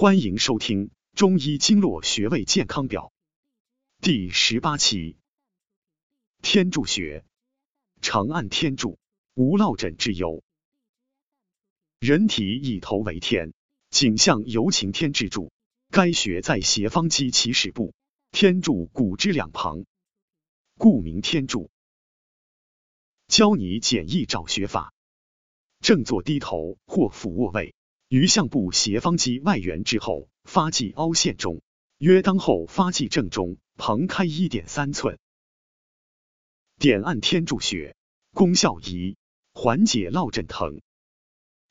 欢迎收听《中医经络穴位健康表》第十八期。天柱穴，长按天柱，无落枕之忧。人体以头为天，颈项由擎天之柱。该穴在斜方肌起始部，天柱骨之两旁，故名天柱。教你简易找穴法：正坐低头或俯卧位。于项部斜方肌外缘之后，发际凹陷中，约当后发际正中，旁开一点三寸。点按天柱穴，功效一：缓解落枕疼。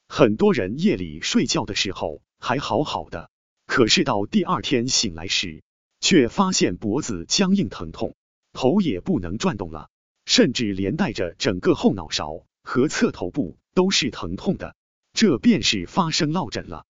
很多人夜里睡觉的时候还好好的，可是到第二天醒来时，却发现脖子僵硬疼痛，头也不能转动了，甚至连带着整个后脑勺和侧头部都是疼痛的。这便是发生落枕了。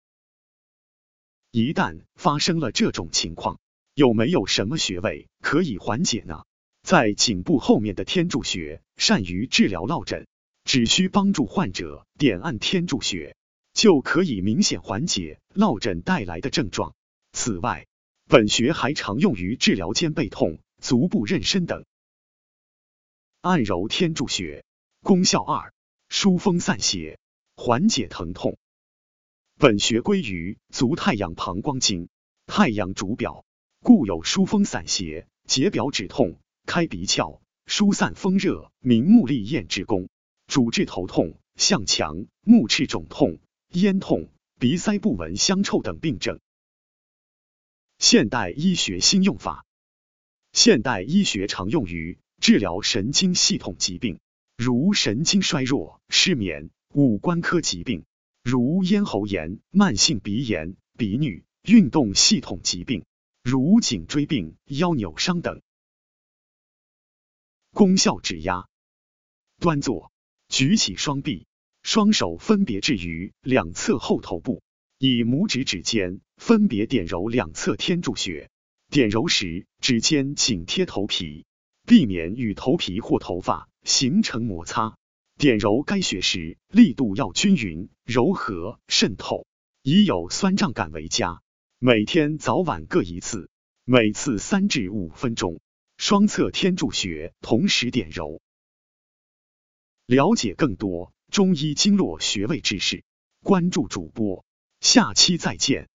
一旦发生了这种情况，有没有什么穴位可以缓解呢？在颈部后面的天柱穴善于治疗落枕，只需帮助患者点按天柱穴，就可以明显缓解落枕带来的症状。此外，本穴还常用于治疗肩背痛、足部妊娠等。按揉天柱穴，功效二：疏风散邪。缓解疼痛。本穴归于足太阳膀胱经，太阳主表，故有疏风散邪、解表止痛、开鼻窍、疏散风热、明目利咽之功，主治头痛、向强、目赤肿痛、咽痛、鼻塞不闻香臭等病症。现代医学新用法。现代医学常用于治疗神经系统疾病，如神经衰弱、失眠。五官科疾病，如咽喉炎、慢性鼻炎、鼻衄；运动系统疾病，如颈椎病、腰扭伤等。功效指压：端坐，举起双臂，双手分别置于两侧后头部，以拇指指尖分别点揉两侧天柱穴。点揉时，指尖紧贴头皮，避免与头皮或头发形成摩擦。点揉该穴时，力度要均匀、柔和、渗透，以有酸胀感为佳。每天早晚各一次，每次三至五分钟。双侧天柱穴同时点揉。了解更多中医经络穴位知识，关注主播，下期再见。